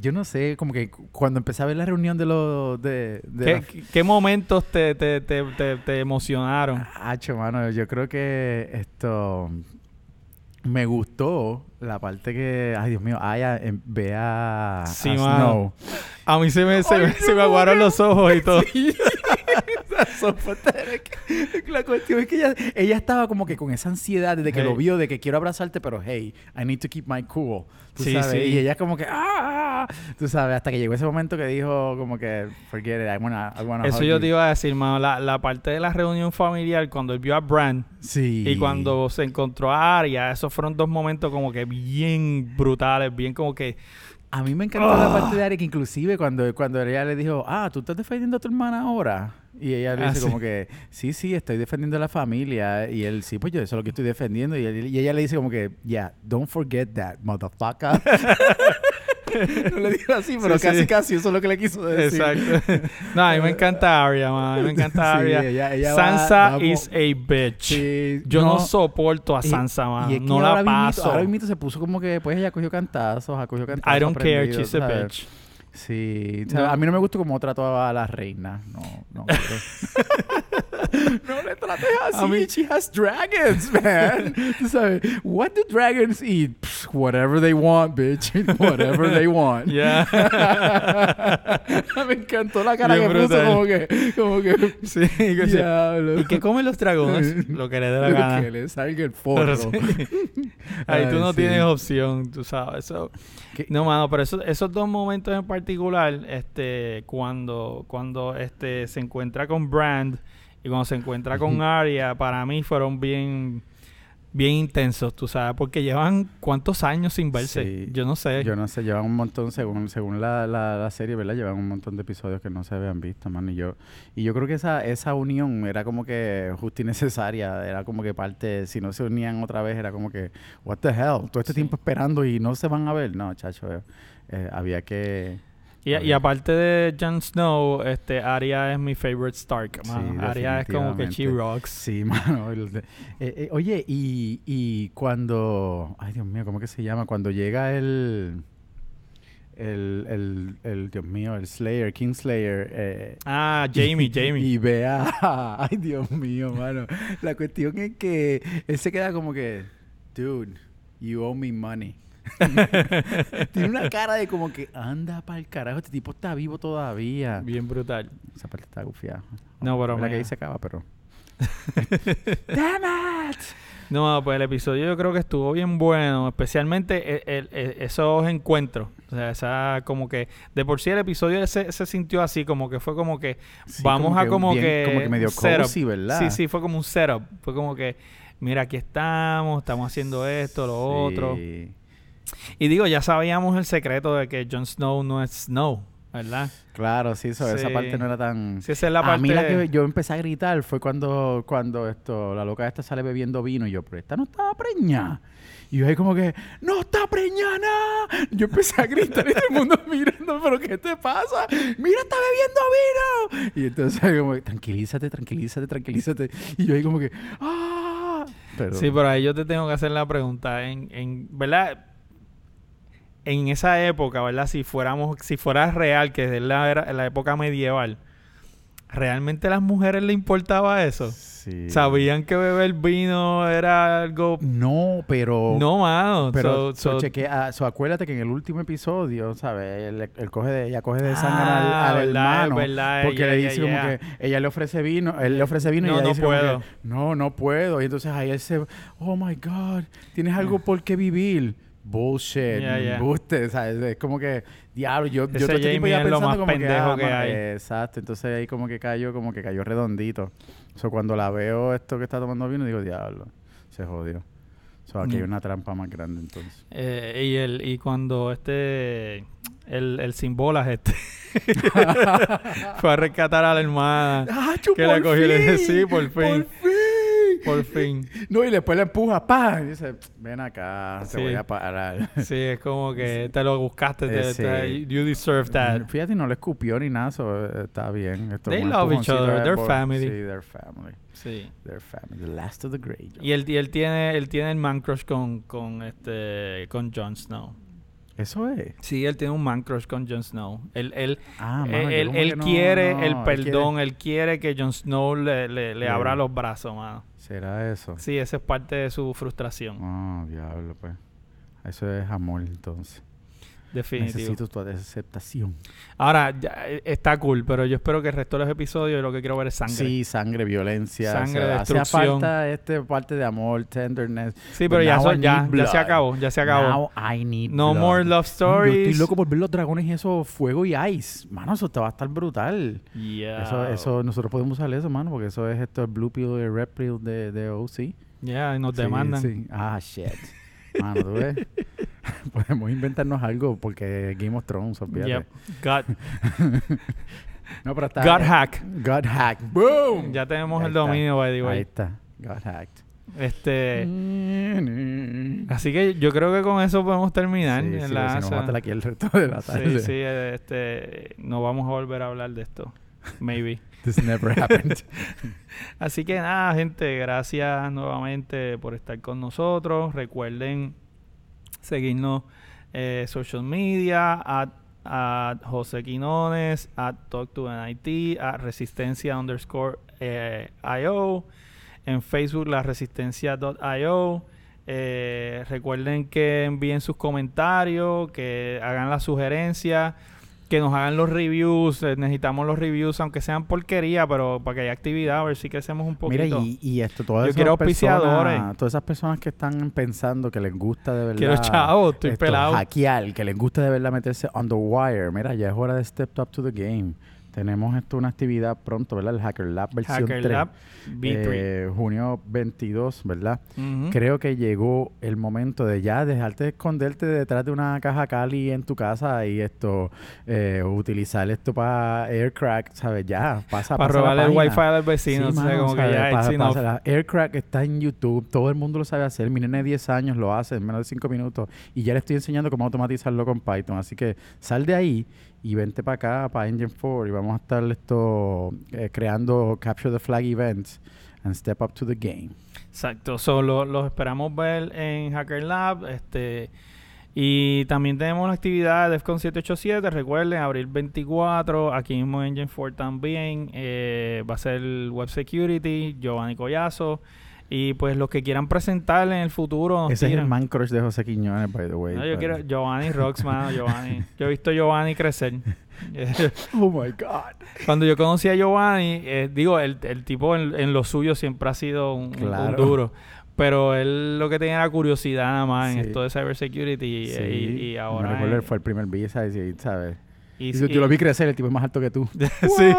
[SPEAKER 2] yo no sé, como que cu- cuando empecé a ver la reunión de los... De, de
[SPEAKER 1] ¿Qué,
[SPEAKER 2] la-
[SPEAKER 1] qué- qué momentos te, te, te, te, te emocionaron?
[SPEAKER 2] Acho, mano, yo creo que esto... Me gustó la parte que... Ay, Dios mío, Aya em, ve a,
[SPEAKER 1] Sí,
[SPEAKER 2] a
[SPEAKER 1] mano.
[SPEAKER 2] Snow.
[SPEAKER 1] A mí se me, se,
[SPEAKER 2] Ay,
[SPEAKER 1] se me
[SPEAKER 2] no,
[SPEAKER 1] aguaron los ojos y todo.
[SPEAKER 2] So pathetic. La cuestión es que ella, ella estaba como que con esa ansiedad desde que
[SPEAKER 1] Hey.
[SPEAKER 2] lo vio, de que quiero abrazarte, pero hey, I need to keep my cool. Tú
[SPEAKER 1] Sí,
[SPEAKER 2] sabes,
[SPEAKER 1] sí.
[SPEAKER 2] Y ella como que, ah, tú sabes, hasta que llegó ese momento que dijo como que, forget it, I wanna, I wanna
[SPEAKER 1] Eso yo
[SPEAKER 2] you".
[SPEAKER 1] te iba a decir, mano. La, la parte de la reunión familiar, cuando él vio a Bran
[SPEAKER 2] Sí.
[SPEAKER 1] y cuando se encontró a Arya, esos fueron dos momentos como que bien brutales, bien como que
[SPEAKER 2] A mí me encantó la parte de Arya que inclusive cuando, cuando ella le dijo, ah, ¿tú estás defendiendo a tu hermana ahora? Y ella le
[SPEAKER 1] Ah,
[SPEAKER 2] dice
[SPEAKER 1] sí.
[SPEAKER 2] como que, sí, sí, estoy defendiendo a la familia. Y él, sí, pues yo eso es lo que estoy defendiendo. Y, él- y ella le dice como que, yeah, don't forget that, motherfucker. no le dijo así, pero
[SPEAKER 1] Sí,
[SPEAKER 2] casi,
[SPEAKER 1] sí.
[SPEAKER 2] casi eso es lo que le quiso decir.
[SPEAKER 1] Exacto. no, a mí me encanta Arya, man. A mí me encanta
[SPEAKER 2] Sí,
[SPEAKER 1] Arya.
[SPEAKER 2] ella- ella va-
[SPEAKER 1] Sansa
[SPEAKER 2] va
[SPEAKER 1] is a bitch. Yo no, soporto a Sansa, man.
[SPEAKER 2] Y
[SPEAKER 1] no la paso.
[SPEAKER 2] ahora mismito se puso como que, pues ella cogió cantazos, ha cogido cantazos.
[SPEAKER 1] I don't care, she's a bitch.
[SPEAKER 2] Sí, o sea,
[SPEAKER 1] No.
[SPEAKER 2] a mí no me gusta cómo trató a la reina. No, no. no le trates así.
[SPEAKER 1] A mí-
[SPEAKER 2] She has dragons, man. Tú sabes, what do dragons eat? Pff, whatever they want, bitch. Whatever they want.
[SPEAKER 1] Yeah.
[SPEAKER 2] me encantó la cara
[SPEAKER 1] Bien
[SPEAKER 2] que puso como que, como que,
[SPEAKER 1] sí, que
[SPEAKER 2] diablo.
[SPEAKER 1] ¿Y qué comen los dragones? Lo que le dé la
[SPEAKER 2] Lo
[SPEAKER 1] gana.
[SPEAKER 2] que le salga el forro.
[SPEAKER 1] Sí. Ahí tú no
[SPEAKER 2] sí.
[SPEAKER 1] tienes opción, tú sabes. So,
[SPEAKER 2] ¿Qué-
[SPEAKER 1] no, mano, pero esos, esos dos momentos en particular, este, cuando, cuando este se encuentra con Brand y cuando se encuentra con. Arya, para mí fueron bien, bien intensos, tú sabes, porque llevan cuántos años sin verse.
[SPEAKER 2] Sí.
[SPEAKER 1] Yo no sé.
[SPEAKER 2] Yo no sé, llevan un montón, según según la, la, la serie, ¿verdad? Llevan un montón de episodios que no se habían visto, man. Y yo, y yo creo que esa, esa unión era como que justa y necesaria. Era como que parte, si no se unían otra vez, era como que, what the hell, todo este
[SPEAKER 1] Sí.
[SPEAKER 2] tiempo esperando y no se van a ver. No, chacho, eh, eh, había que...
[SPEAKER 1] Y, y aparte de Jon Snow, este, Arya es mi favorite Stark,
[SPEAKER 2] Sí,
[SPEAKER 1] mano. Arya es como que she rocks.
[SPEAKER 2] Sí, mano. el eh, eh, oye, y, y cuando... Ay, Dios mío, ¿cómo que se llama? Cuando llega el... El, el, el, Dios mío, el Slayer, Kingslayer. Eh,
[SPEAKER 1] Ah, Jamie, Jamie.
[SPEAKER 2] Y vea, ay Dios mío, mano. La cuestión es que él se queda como que, dude, you owe me money. Tiene una cara de como que anda para el carajo, este tipo está vivo todavía.
[SPEAKER 1] Bien brutal.
[SPEAKER 2] Esa parte está gufiada.
[SPEAKER 1] No, pero
[SPEAKER 2] la que ahí se acaba, pero. Damn it.
[SPEAKER 1] No, pues el episodio yo creo que estuvo bien bueno, especialmente el- el- el- esos encuentros. O sea, esa como que de por sí el episodio se, se sintió así, como que fue como que
[SPEAKER 2] Sí,
[SPEAKER 1] vamos a como
[SPEAKER 2] bien-
[SPEAKER 1] que
[SPEAKER 2] como que medio cozy, ¿verdad?
[SPEAKER 1] Sí, sí, fue como un setup. Fue como que, mira, aquí estamos, estamos haciendo esto, lo otro. Y digo, ya sabíamos el secreto de que Jon Snow no es Snow, ¿verdad?
[SPEAKER 2] Claro, sí, eso, esa parte no era tan.
[SPEAKER 1] Sí, esa es la
[SPEAKER 2] a
[SPEAKER 1] parte...
[SPEAKER 2] mí la que yo empecé a gritar fue cuando, cuando esto, la loca esta sale bebiendo vino y yo, pero esta no estaba preñada. Y yo ahí como que, ¡no está preñada! Yo empecé a gritar y todo el mundo mirando, ¿pero qué te pasa? ¡Mira, está bebiendo vino! Y entonces como, tranquilízate, tranquilízate, tranquilízate. Y yo ahí como que, ¡ah! Pero,
[SPEAKER 1] Sí, pero ahí yo te tengo que hacer la pregunta. En, en ¿verdad? En esa época, ¿verdad? Si fuéramos, si fuera real, que es la, era- la época medieval, ¿realmente a las mujeres le importaba eso?
[SPEAKER 2] sí.
[SPEAKER 1] ¿Sabían que beber vino era algo...
[SPEAKER 2] No, pero...
[SPEAKER 1] No, mano.
[SPEAKER 2] Pero
[SPEAKER 1] So- so-
[SPEAKER 2] chequea- so, acuérdate que en el último episodio, ¿sabes? Él coge de, ella coge de sangre
[SPEAKER 1] Ah,
[SPEAKER 2] al, al
[SPEAKER 1] verdad,
[SPEAKER 2] hermano.
[SPEAKER 1] verdad,
[SPEAKER 2] porque le dice como que ella le ofrece vino, él le ofrece vino
[SPEAKER 1] No,
[SPEAKER 2] y ella
[SPEAKER 1] no
[SPEAKER 2] dice como que,
[SPEAKER 1] puedo.
[SPEAKER 2] no, no puedo. Y entonces ahí él se, oh my God, tienes algo por qué vivir. Bullshit,
[SPEAKER 1] Yeah, yeah.
[SPEAKER 2] embuste, ¿sabes? Es como que, diablo, yo, yo todo este tiempo ya pensando como
[SPEAKER 1] pendejo
[SPEAKER 2] que, ah,
[SPEAKER 1] que hay.
[SPEAKER 2] Exacto, entonces ahí como que cayó, como que cayó redondito. So, cuando la veo esto que está tomando vino, digo, diablo, se jodió. So, aquí hay
[SPEAKER 1] Mm.
[SPEAKER 2] una trampa más grande entonces.
[SPEAKER 1] eh, y, el, y cuando este... El, el sin bolas este... fue a rescatar a la hermana.
[SPEAKER 2] ¡Ah,
[SPEAKER 1] Que la cogió y le dije, sí, por fin.
[SPEAKER 2] ¡Por fin!
[SPEAKER 1] Por fin.
[SPEAKER 2] No, y después le empuja, ¡pam! Y dice, ven acá, te
[SPEAKER 1] Sí.
[SPEAKER 2] voy a parar.
[SPEAKER 1] Sí, es como que te lo buscaste. te-
[SPEAKER 2] Eh,
[SPEAKER 1] te-
[SPEAKER 2] sí.
[SPEAKER 1] you deserve that.
[SPEAKER 2] Fíjate, no le escupió ni nada, so, eh, está bien. Esto
[SPEAKER 1] They love each other, they're
[SPEAKER 2] por-
[SPEAKER 1] family.
[SPEAKER 2] Sí, they're family.
[SPEAKER 1] Sí.
[SPEAKER 2] They're family. The last of the great.
[SPEAKER 1] Y él, y él tiene él tiene el man crush con, con este con Jon Snow.
[SPEAKER 2] Eso es.
[SPEAKER 1] Sí, él tiene un man crush con Jon Snow. Él, él,
[SPEAKER 2] Ah, mano, yo
[SPEAKER 1] él- él
[SPEAKER 2] no-
[SPEAKER 1] quiere
[SPEAKER 2] no,
[SPEAKER 1] el
[SPEAKER 2] quiere-
[SPEAKER 1] perdón, él quiere que Jon Snow le, le, le
[SPEAKER 2] Le-
[SPEAKER 1] abra los brazos, mano.
[SPEAKER 2] ¿Será eso?
[SPEAKER 1] Sí, esa es parte de su frustración.
[SPEAKER 2] Ah, diablo, pues. Eso es amor, entonces.
[SPEAKER 1] Definitivo.
[SPEAKER 2] Necesito tu aceptación.
[SPEAKER 1] Ahora, ya, eh, está cool, pero yo espero que el resto de los episodios lo que quiero ver es sangre.
[SPEAKER 2] Sí, sangre, violencia.
[SPEAKER 1] Sangre,
[SPEAKER 2] o sea,
[SPEAKER 1] destrucción.
[SPEAKER 2] falta este parte de amor, tenderness.
[SPEAKER 1] Sí, pero ya,
[SPEAKER 2] Now
[SPEAKER 1] eso-
[SPEAKER 2] I
[SPEAKER 1] ya, ya se acabó, ya se acabó.
[SPEAKER 2] Now I need
[SPEAKER 1] No
[SPEAKER 2] blood.
[SPEAKER 1] more love
[SPEAKER 2] Yo
[SPEAKER 1] stories.
[SPEAKER 2] estoy loco por ver los dragones y eso, fuego y ice. Mano, eso te va a estar brutal.
[SPEAKER 1] Yeah.
[SPEAKER 2] Eso, eso, nosotros podemos usar eso, mano, porque eso es esto, el Blue Pill y el Red Pill de, de OC.
[SPEAKER 1] Ya, y nos
[SPEAKER 2] Sí,
[SPEAKER 1] demandan.
[SPEAKER 2] sí. Ah, shit. Mano, ¿tú ves? podemos inventarnos algo porque Game of Thrones.
[SPEAKER 1] Yep. God,
[SPEAKER 2] No, pero está...
[SPEAKER 1] God hack.
[SPEAKER 2] God hack. Boom.
[SPEAKER 1] Ya tenemos
[SPEAKER 2] Ahí
[SPEAKER 1] el dominio, by the
[SPEAKER 2] Ahí
[SPEAKER 1] way.
[SPEAKER 2] está. God hacked.
[SPEAKER 1] Este,
[SPEAKER 2] Sí,
[SPEAKER 1] así que yo creo que con eso podemos terminar.
[SPEAKER 2] sí,
[SPEAKER 1] en la-
[SPEAKER 2] si no, vamos a estar aquí el resto de la tarde.
[SPEAKER 1] sí, sí, este, no vamos a volver a hablar de esto. Maybe.
[SPEAKER 2] This never happened.
[SPEAKER 1] Así que nada, gente, gracias nuevamente por estar con nosotros. Recuerden seguirnos eh, social media, at, at José Quinones, Talk to NIT, at Resistencia underscore eh, IO, en Facebook la resistencia.io. Eh, recuerden que envíen sus comentarios, que hagan las sugerencias, que nos hagan los reviews. eh, necesitamos los reviews, aunque sean porquería, pero para que haya actividad, a ver si crecemos un
[SPEAKER 2] Mira,
[SPEAKER 1] poquito.
[SPEAKER 2] y, y esto, todas
[SPEAKER 1] Yo
[SPEAKER 2] esas
[SPEAKER 1] quiero
[SPEAKER 2] personas,
[SPEAKER 1] auspiciadores.
[SPEAKER 2] todas esas personas que están pensando que les gusta de verdad.
[SPEAKER 1] Quiero chavos, estoy
[SPEAKER 2] esto,
[SPEAKER 1] pelado.
[SPEAKER 2] Hackear, que les gusta de verdad meterse on the wire. Mira, ya es hora de step up to the game. Tenemos esto una actividad pronto, ¿verdad? El Hacker Lab versión
[SPEAKER 1] Hacker
[SPEAKER 2] 3.
[SPEAKER 1] Lab V3.
[SPEAKER 2] eh, junio 22, ¿verdad? Creo que llegó el momento de ya dejarte de esconderte detrás de una caja Cali en tu casa y esto, eh, utilizar esto para Aircrack, ¿sabes? Ya, pasa
[SPEAKER 1] para
[SPEAKER 2] pasa
[SPEAKER 1] robarle el wifi al vecino,
[SPEAKER 2] Sí,
[SPEAKER 1] o sea, como que ya
[SPEAKER 2] Pa-
[SPEAKER 1] it's
[SPEAKER 2] pa-
[SPEAKER 1] enough.
[SPEAKER 2] la Aircrack está en YouTube, todo el mundo lo sabe hacer. Mi nene de 10 años lo hace en menos de 5 minutos y ya le estoy enseñando cómo automatizarlo con Python. Así que sal de ahí y vente para acá, para Engine 4 y vamos a estar esto eh, creando Capture the Flag events and step up to the game.
[SPEAKER 1] Exacto, solo los esperamos ver en Hacker Lab. Este, y también tenemos la actividad de DEFCON 787. Recuerden, abril 24, aquí mismo en Engine 4 también. eh, va a ser Web Security, Giovanni Collazo. Y pues los que quieran presentar en el futuro.
[SPEAKER 2] Ese es el man crush de José Quiñones, by the way.
[SPEAKER 1] No, yo quiero Giovanni Rocks, mano, Giovanni. Yo he visto a Giovanni crecer.
[SPEAKER 2] Oh my God.
[SPEAKER 1] Cuando yo conocí a Giovanni, eh, digo, el, el tipo en, en lo suyo siempre ha sido un, duro. Pero él lo que tenía era curiosidad nada más en
[SPEAKER 2] Sí.
[SPEAKER 1] esto de cybersecurity y,
[SPEAKER 2] Sí,
[SPEAKER 1] y, y ahora...
[SPEAKER 2] Me recuerdo,
[SPEAKER 1] eh,
[SPEAKER 2] fue el primer B, ¿sabes? Y, yo,
[SPEAKER 1] y-
[SPEAKER 2] yo lo vi crecer, el tipo es más alto que tú.
[SPEAKER 1] sí.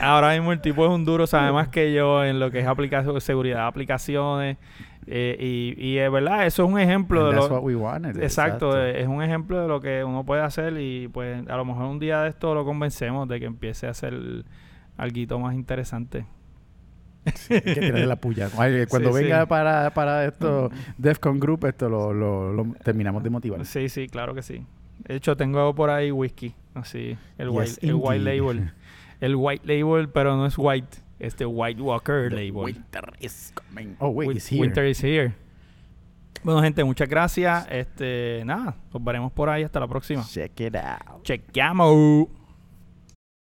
[SPEAKER 1] ahora mismo el tipo es un duro, sabe más que yo en lo que es aplicación, seguridad de aplicaciones. eh, y, y es verdad, eso es un ejemplo
[SPEAKER 2] And
[SPEAKER 1] de
[SPEAKER 2] that's
[SPEAKER 1] lo...
[SPEAKER 2] what we wanted.
[SPEAKER 1] Exacto, eh, es un ejemplo de lo que uno puede hacer y pues a lo mejor un día de esto lo convencemos de que empiece a hacer algo más interesante.
[SPEAKER 2] Hay que tirarle la puya. Cuando
[SPEAKER 1] Sí,
[SPEAKER 2] venga
[SPEAKER 1] sí.
[SPEAKER 2] para, para esto, Defcon Group, esto lo, lo, lo terminamos de motivar.
[SPEAKER 1] Sí, sí, claro que sí. De hecho, tengo por ahí whisky, así, el,
[SPEAKER 2] Yes,
[SPEAKER 1] white, el white label. El white label, pero no es white, este White Walker label.
[SPEAKER 2] Winter is coming. Oh, wait, here.
[SPEAKER 1] Winter is here. Bueno, gente, muchas gracias. Este, nada, nos veremos por ahí hasta la próxima.
[SPEAKER 2] Check it out.
[SPEAKER 1] Chequeamos.